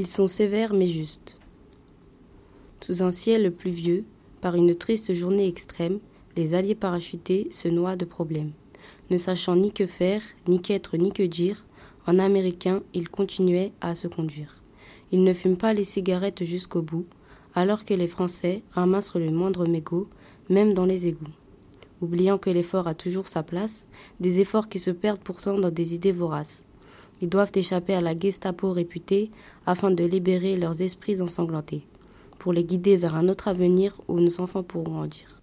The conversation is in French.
Ils sont sévères mais justes. Sous un ciel pluvieux, par une triste journée extrême, les alliés parachutés se noient de problèmes. Ne sachant ni que faire, ni qu'être, ni que dire, en américain, ils continuaient à se conduire. Ils ne fument pas les cigarettes jusqu'au bout, alors que les Français ramassent le moindre mégot, même dans les égouts. Oubliant que l'effort a toujours sa place, des efforts qui se perdent pourtant dans des idées voraces. Ils doivent échapper à la Gestapo réputée afin de libérer leurs esprits ensanglantés, pour les guider vers un autre avenir où nos enfants pourront dire.